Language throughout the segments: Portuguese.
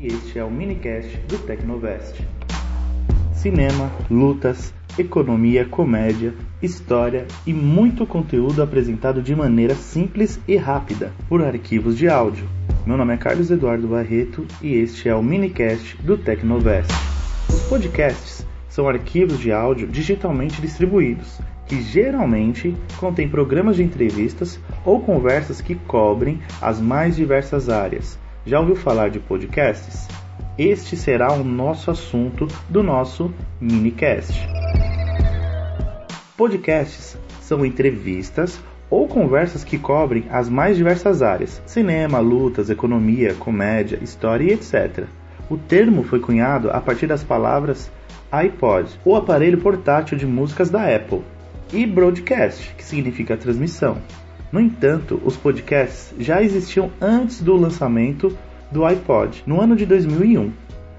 e este é o minicast do Tecnovest. Cinema, lutas, economia, comédia, história e muito conteúdo apresentado de maneira simples e rápida por arquivos de áudio. Meu nome é Carlos Eduardo Barreto e este é o minicast do Tecnovest. Os podcasts são arquivos de áudio digitalmente distribuídos que geralmente contém programas de entrevistas ou conversas que cobrem as mais diversas áreas. Já ouviu falar de podcasts? Este será o nosso assunto do nosso minicast. Podcasts são entrevistas ou conversas que cobrem as mais diversas áreas: cinema, lutas, economia, comédia, história e etc. O termo foi cunhado a partir das palavras iPod, o aparelho portátil de músicas da Apple, e broadcast, que significa transmissão. No entanto, os podcasts já existiam antes do lançamento do iPod, no ano de 2001.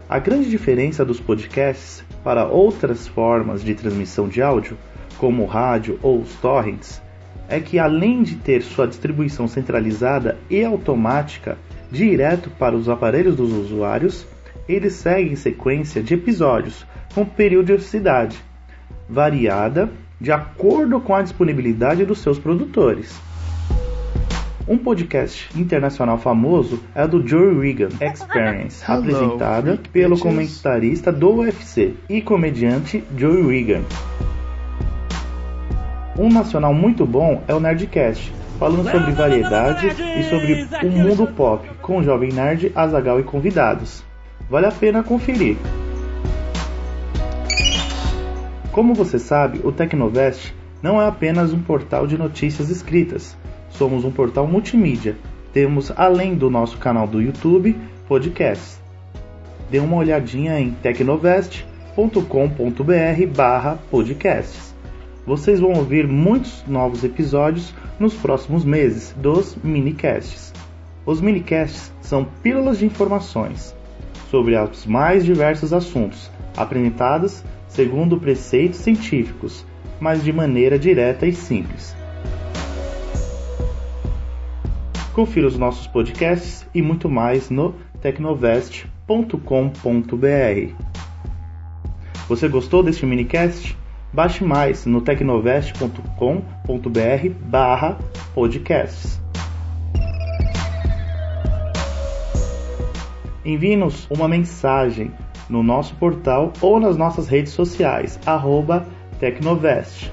A grande diferença dos podcasts para outras formas de transmissão de áudio, como o rádio ou os torrents, é que além de ter sua distribuição centralizada e automática direto para os aparelhos dos usuários, eles seguem sequência de episódios com periodicidade variada de acordo com a disponibilidade dos seus produtores. Um podcast internacional famoso é o do Joe Regan Experience, Hello, apresentada pelo bitches. comentarista do UFC e comediante Joe Regan. Um nacional muito bom é o Nerdcast, falando sobre variedade e sobre o mundo pop, com o jovem nerd, Azagal e convidados. Vale a pena conferir. Como você sabe, o Tecnovest não é apenas um portal de notícias escritas. Somos um portal multimídia. Temos, além do nosso canal do YouTube, podcasts. Dê uma olhadinha em tecnovest.com.br barra podcasts. Vocês vão ouvir muitos novos episódios nos próximos meses dos minicasts. Os minicasts são pílulas de informações sobre os mais diversos assuntos, apresentadas segundo preceitos científicos, mas de maneira direta e simples. Confira os nossos podcasts e muito mais no tecnovest.com.br. Você gostou deste minicast? Baixe mais no tecnovest.com.br barra podcasts. Envie-nos uma mensagem no nosso portal ou nas nossas redes sociais, arroba Tecnovest.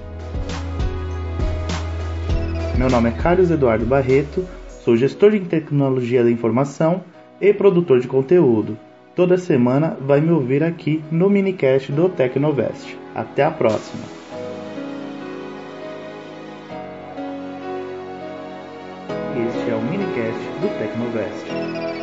Meu nome é Carlos Eduardo Barreto, sou gestor de tecnologia da informação e produtor de conteúdo. Toda semana vai me ouvir aqui no minicast do Tecnovest. Até a próxima! Este é o minicast do Tecnovest.